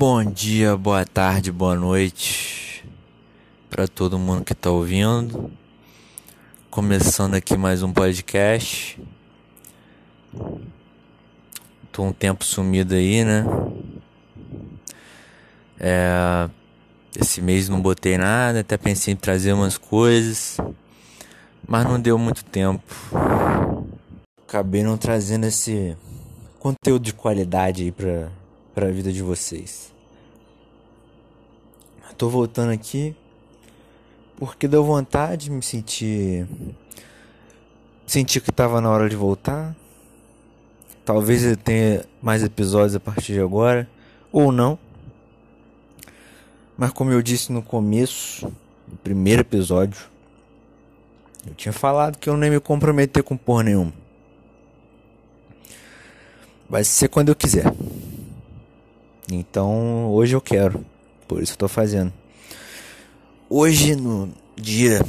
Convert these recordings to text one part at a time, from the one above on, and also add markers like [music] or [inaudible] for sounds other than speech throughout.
Bom dia, boa tarde, boa noite para todo mundo que tá ouvindo. Começando aqui mais um podcast. Tô um tempo sumido aí, né? É, esse mês não botei nada, até pensei em trazer umas coisas, mas não deu muito tempo. Acabei não trazendo esse conteúdo de qualidade aí pra, pra vida de vocês. Tô voltando aqui porque deu vontade de me sentir. Sentir que tava na hora de voltar. Talvez eu tenha mais episódios a partir de agora, ou não. Mas como eu disse no começo, no primeiro episódio, eu tinha falado que eu nem me comprometer com porra nenhuma. Vai ser quando eu quiser. Então hoje eu quero. Por isso eu tô fazendo. Hoje no dia.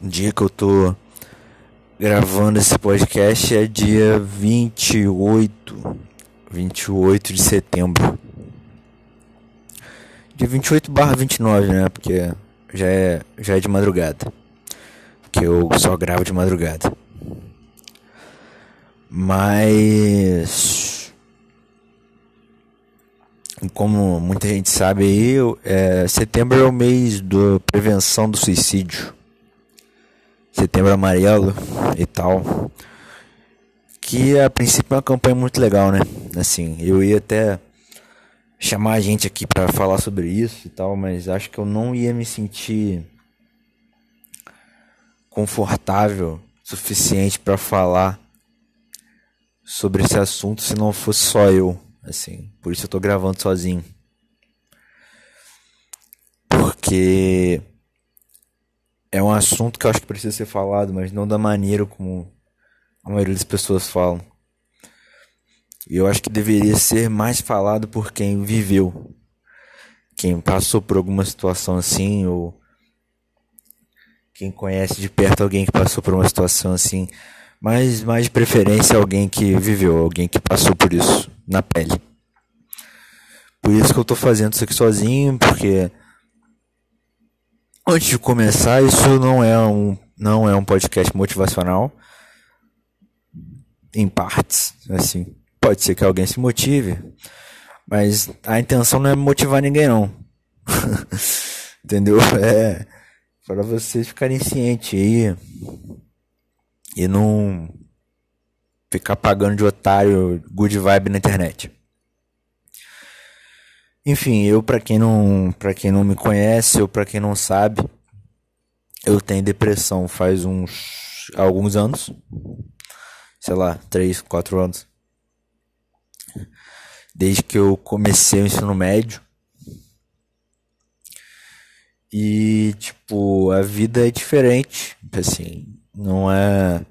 Dia que eu tô gravando esse podcast é dia 28. 28 de setembro. Dia 28 barra 29, né? Porque já é, já é de madrugada. Porque eu só gravo de madrugada. Mas como muita gente sabe aí, é, setembro é o mês da prevenção do suicídio. Setembro amarelo e tal. Que a princípio é uma campanha muito legal, né? Assim, eu ia até chamar a gente aqui para falar sobre isso e tal, mas acho que eu não ia me sentir confortável suficiente para falar sobre esse assunto se não fosse só eu, assim. Por isso eu tô gravando sozinho. Porque é um assunto que eu acho que precisa ser falado, mas não da maneira como a maioria das pessoas falam. E eu acho que deveria ser mais falado por quem viveu, quem passou por alguma situação assim, ou quem conhece de perto alguém que passou por uma situação assim mas mais de preferência alguém que viveu, alguém que passou por isso na pele. Por isso que eu tô fazendo isso aqui sozinho, porque antes de começar, isso não é um não é um podcast motivacional em partes, assim. Pode ser que alguém se motive, mas a intenção não é motivar ninguém não. [laughs] Entendeu? É para vocês ficarem cientes aí e não ficar pagando de otário good vibe na internet. Enfim, eu para quem não, para quem não me conhece ou para quem não sabe, eu tenho depressão faz uns alguns anos. Sei lá, 3, 4 anos. Desde que eu comecei o ensino médio. E tipo, a vida é diferente, assim, não é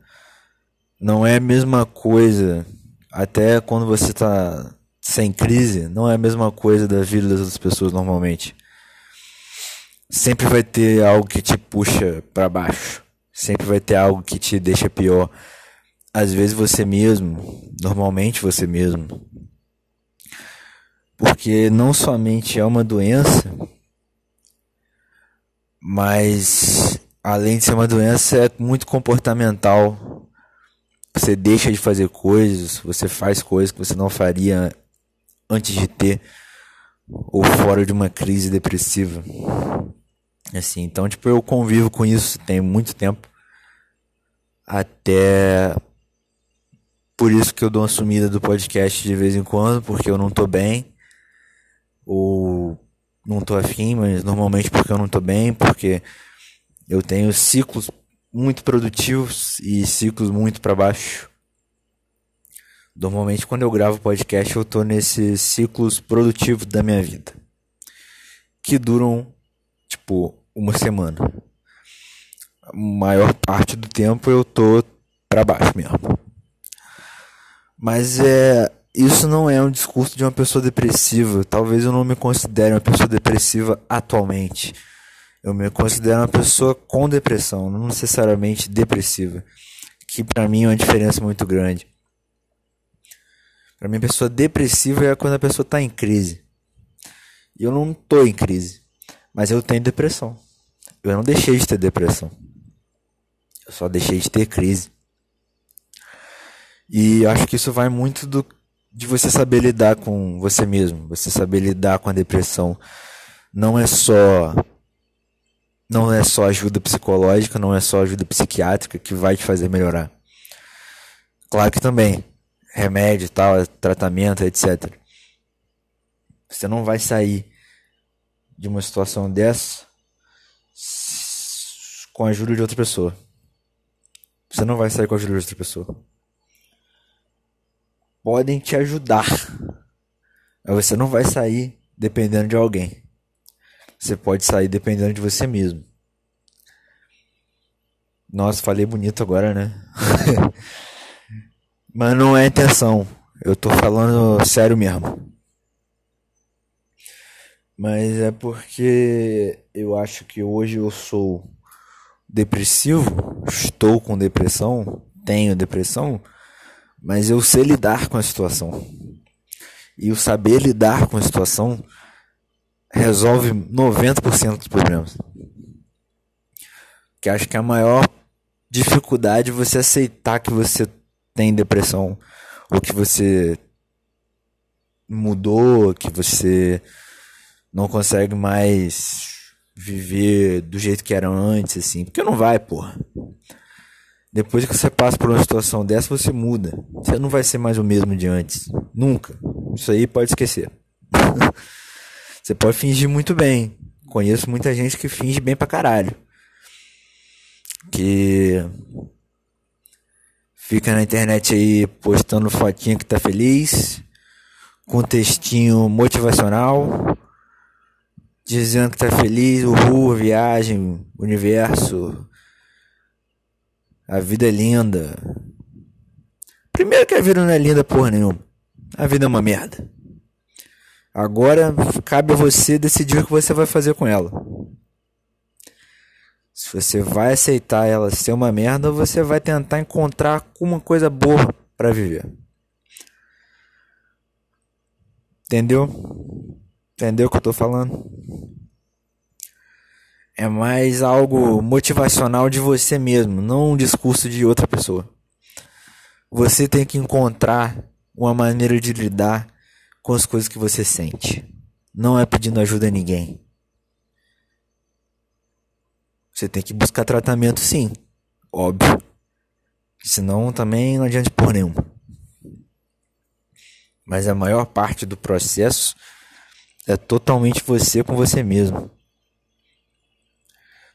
não é a mesma coisa até quando você está sem crise não é a mesma coisa da vida das outras pessoas normalmente. Sempre vai ter algo que te puxa para baixo sempre vai ter algo que te deixa pior. Às vezes você mesmo normalmente você mesmo. Porque não somente é uma doença mas além de ser uma doença, é muito comportamental. Você deixa de fazer coisas, você faz coisas que você não faria antes de ter ou fora de uma crise depressiva. Assim, então, tipo, eu convivo com isso tem muito tempo. Até por isso que eu dou uma sumida do podcast de vez em quando, porque eu não tô bem. Ou não tô afim, mas normalmente porque eu não tô bem, porque eu tenho ciclos muito produtivos e ciclos muito para baixo. Normalmente quando eu gravo podcast eu tô nesses ciclos produtivos da minha vida. Que duram tipo uma semana. A maior parte do tempo eu tô para baixo mesmo. Mas é isso não é um discurso de uma pessoa depressiva. Talvez eu não me considere uma pessoa depressiva atualmente. Eu me considero uma pessoa com depressão, não necessariamente depressiva, que para mim é uma diferença muito grande. Para mim, pessoa depressiva é quando a pessoa está em crise. E eu não tô em crise. Mas eu tenho depressão. Eu não deixei de ter depressão. Eu só deixei de ter crise. E acho que isso vai muito do de você saber lidar com você mesmo, você saber lidar com a depressão. Não é só não é só ajuda psicológica, não é só ajuda psiquiátrica que vai te fazer melhorar. Claro que também remédio, tal, tratamento, etc. Você não vai sair de uma situação dessa com a ajuda de outra pessoa. Você não vai sair com a ajuda de outra pessoa. Podem te ajudar. Mas você não vai sair dependendo de alguém. Você pode sair dependendo de você mesmo. Nossa, falei bonito agora, né? [laughs] Mas não é intenção. Eu tô falando sério mesmo. Mas é porque eu acho que hoje eu sou depressivo, estou com depressão, tenho depressão, mas eu sei lidar com a situação. E o saber lidar com a situação resolve 90% dos problemas. Que acho que a maior dificuldade é você aceitar que você tem depressão ou que você mudou, que você não consegue mais viver do jeito que era antes, assim. Porque não vai, porra. Depois que você passa por uma situação dessa, você muda. Você não vai ser mais o mesmo de antes. Nunca. Isso aí pode esquecer. [laughs] você pode fingir muito bem. Conheço muita gente que finge bem pra caralho. Que fica na internet aí postando fotinha que tá feliz, com textinho motivacional, dizendo que tá feliz, uhul, viagem, universo, a vida é linda. Primeiro que a vida não é linda porra nenhuma. A vida é uma merda. Agora cabe a você decidir o que você vai fazer com ela. Se você vai aceitar ela ser uma merda, você vai tentar encontrar alguma coisa boa para viver. Entendeu? Entendeu o que eu tô falando? É mais algo motivacional de você mesmo, não um discurso de outra pessoa. Você tem que encontrar uma maneira de lidar com as coisas que você sente. Não é pedindo ajuda a ninguém. Você tem que buscar tratamento sim, óbvio. Senão também não adianta por nenhum. Mas a maior parte do processo é totalmente você com você mesmo.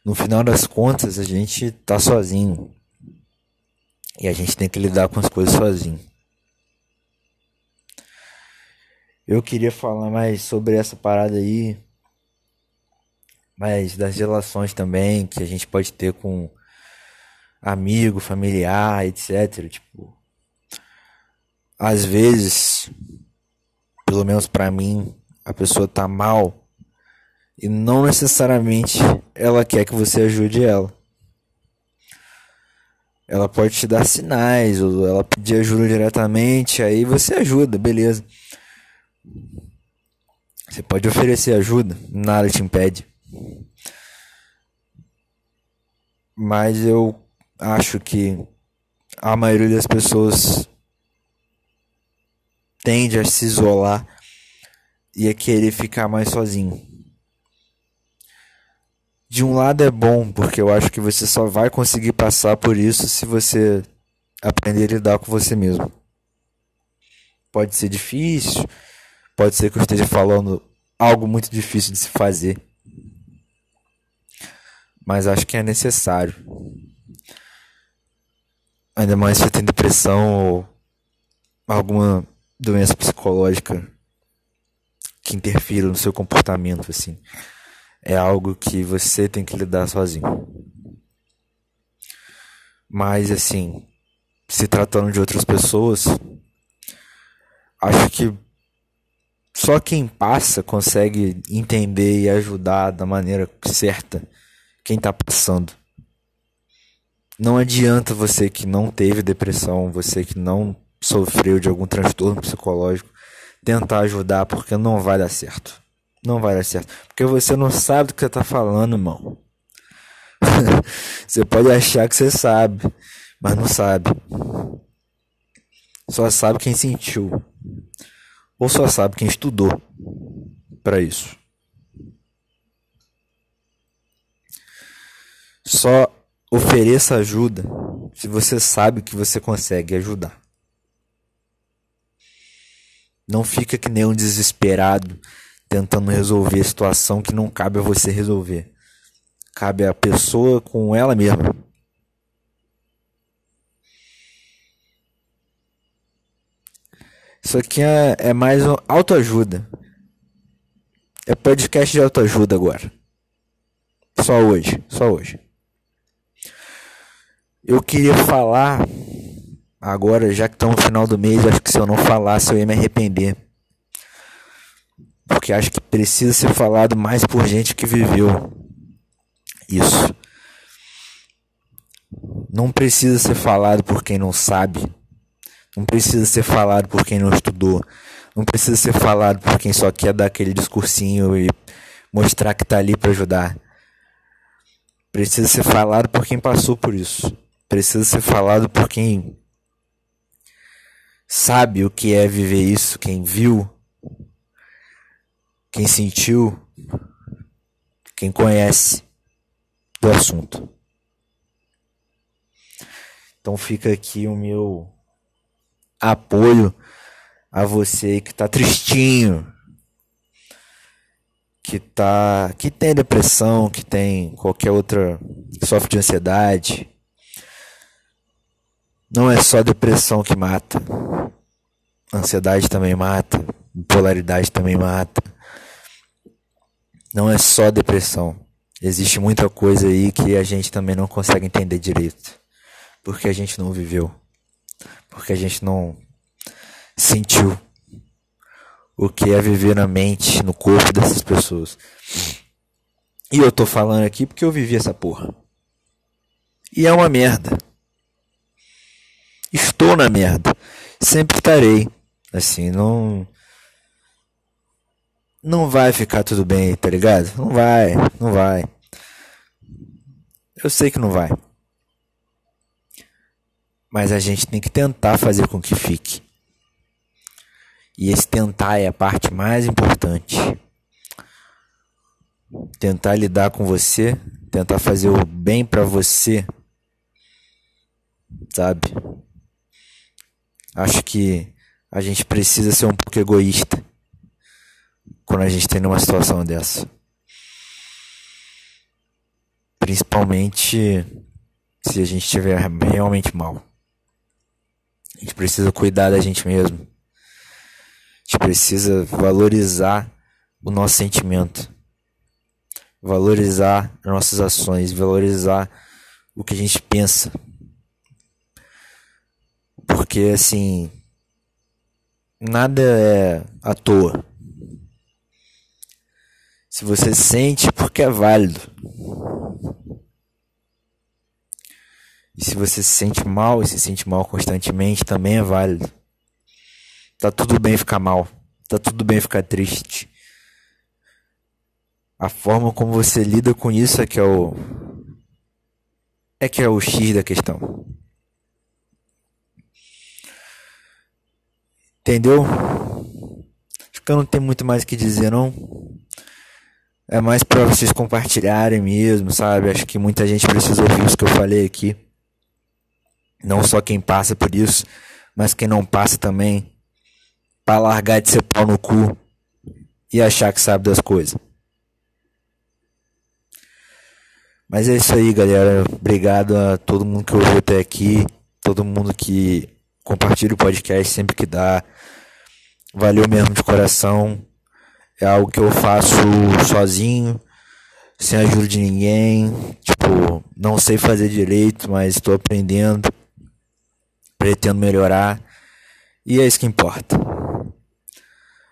No final das contas, a gente tá sozinho. E a gente tem que lidar com as coisas sozinho. Eu queria falar mais sobre essa parada aí, mas das relações também que a gente pode ter com amigo, familiar, etc. Tipo, às vezes, pelo menos para mim, a pessoa tá mal e não necessariamente ela quer que você ajude ela. Ela pode te dar sinais, ou ela pedir ajuda diretamente, aí você ajuda, beleza. Você pode oferecer ajuda, nada te impede. Mas eu acho que a maioria das pessoas tende a se isolar e a querer ficar mais sozinho. De um lado é bom, porque eu acho que você só vai conseguir passar por isso se você aprender a lidar com você mesmo. Pode ser difícil, pode ser que eu esteja falando algo muito difícil de se fazer. Mas acho que é necessário. Ainda mais se tem depressão ou alguma doença psicológica que interfira no seu comportamento, assim. É algo que você tem que lidar sozinho. Mas, assim, se tratando de outras pessoas, acho que só quem passa consegue entender e ajudar da maneira certa quem está passando. Não adianta você que não teve depressão, você que não sofreu de algum transtorno psicológico, tentar ajudar porque não vai dar certo. Não vai dar certo. Porque você não sabe do que você tá falando, irmão. [laughs] você pode achar que você sabe, mas não sabe. Só sabe quem sentiu. Ou só sabe quem estudou para isso. Só ofereça ajuda se você sabe que você consegue ajudar. Não fica que nem um desesperado tentando resolver a situação que não cabe a você resolver. Cabe a pessoa com ela mesma. Isso aqui é, é mais um autoajuda. É podcast de autoajuda agora. Só hoje, só hoje. Eu queria falar agora, já que estamos no final do mês, acho que se eu não falasse eu ia me arrepender. Porque acho que precisa ser falado mais por gente que viveu isso. Não precisa ser falado por quem não sabe. Não precisa ser falado por quem não estudou. Não precisa ser falado por quem só quer dar aquele discursinho e mostrar que está ali para ajudar. Precisa ser falado por quem passou por isso. Precisa ser falado por quem sabe o que é viver isso, quem viu, quem sentiu, quem conhece do assunto. Então fica aqui o meu apoio a você que tá tristinho, que tá que tem depressão, que tem qualquer outra que sofre de ansiedade. Não é só depressão que mata. Ansiedade também mata, bipolaridade também mata. Não é só depressão. Existe muita coisa aí que a gente também não consegue entender direito. Porque a gente não viveu. Porque a gente não sentiu o que é viver na mente, no corpo dessas pessoas. E eu tô falando aqui porque eu vivi essa porra. E é uma merda. Estou na merda. Sempre estarei. Assim, não não vai ficar tudo bem, tá ligado? Não vai, não vai. Eu sei que não vai. Mas a gente tem que tentar fazer com que fique. E esse tentar é a parte mais importante. Tentar lidar com você, tentar fazer o bem para você. Sabe? Acho que a gente precisa ser um pouco egoísta quando a gente tem numa situação dessa. Principalmente se a gente estiver realmente mal. A gente precisa cuidar da gente mesmo. A gente precisa valorizar o nosso sentimento. Valorizar nossas ações, valorizar o que a gente pensa. Porque assim, nada é à toa. Se você sente, porque é válido. E se você se sente mal e se sente mal constantemente, também é válido. Tá tudo bem ficar mal. Tá tudo bem ficar triste. A forma como você lida com isso é que é o. É que é o X da questão. Entendeu? Acho que eu não tenho muito mais o que dizer, não. É mais para vocês compartilharem mesmo, sabe? Acho que muita gente precisa ouvir isso que eu falei aqui. Não só quem passa por isso, mas quem não passa também. Para largar de ser pau no cu e achar que sabe das coisas. Mas é isso aí, galera. Obrigado a todo mundo que ouviu até aqui. Todo mundo que compartilha o podcast sempre que dá. Valeu mesmo de coração. É algo que eu faço sozinho, sem ajuda de ninguém. Tipo, não sei fazer direito, mas estou aprendendo. Pretendo melhorar. E é isso que importa.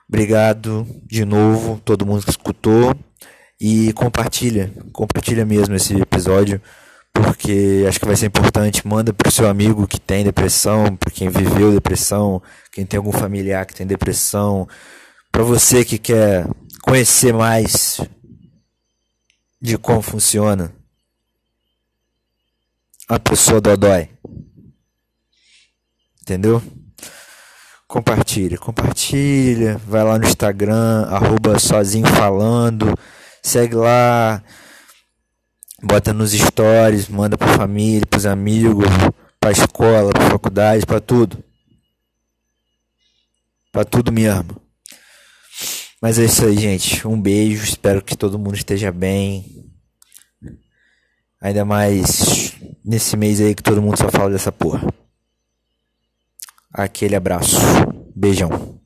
Obrigado de novo, todo mundo que escutou. E compartilha, compartilha mesmo esse episódio, porque acho que vai ser importante. Manda pro seu amigo que tem depressão, para quem viveu depressão, quem tem algum familiar que tem depressão, para você que quer conhecer mais de como funciona a pessoa dodói. Entendeu? Compartilha, compartilha, vai lá no Instagram, arroba sozinho falando, segue lá, bota nos stories, manda pra família, pros amigos, pra escola, pra faculdade, pra tudo. Pra tudo mesmo. Mas é isso aí, gente. Um beijo. Espero que todo mundo esteja bem. Ainda mais nesse mês aí que todo mundo só fala dessa porra. Aquele abraço. Beijão.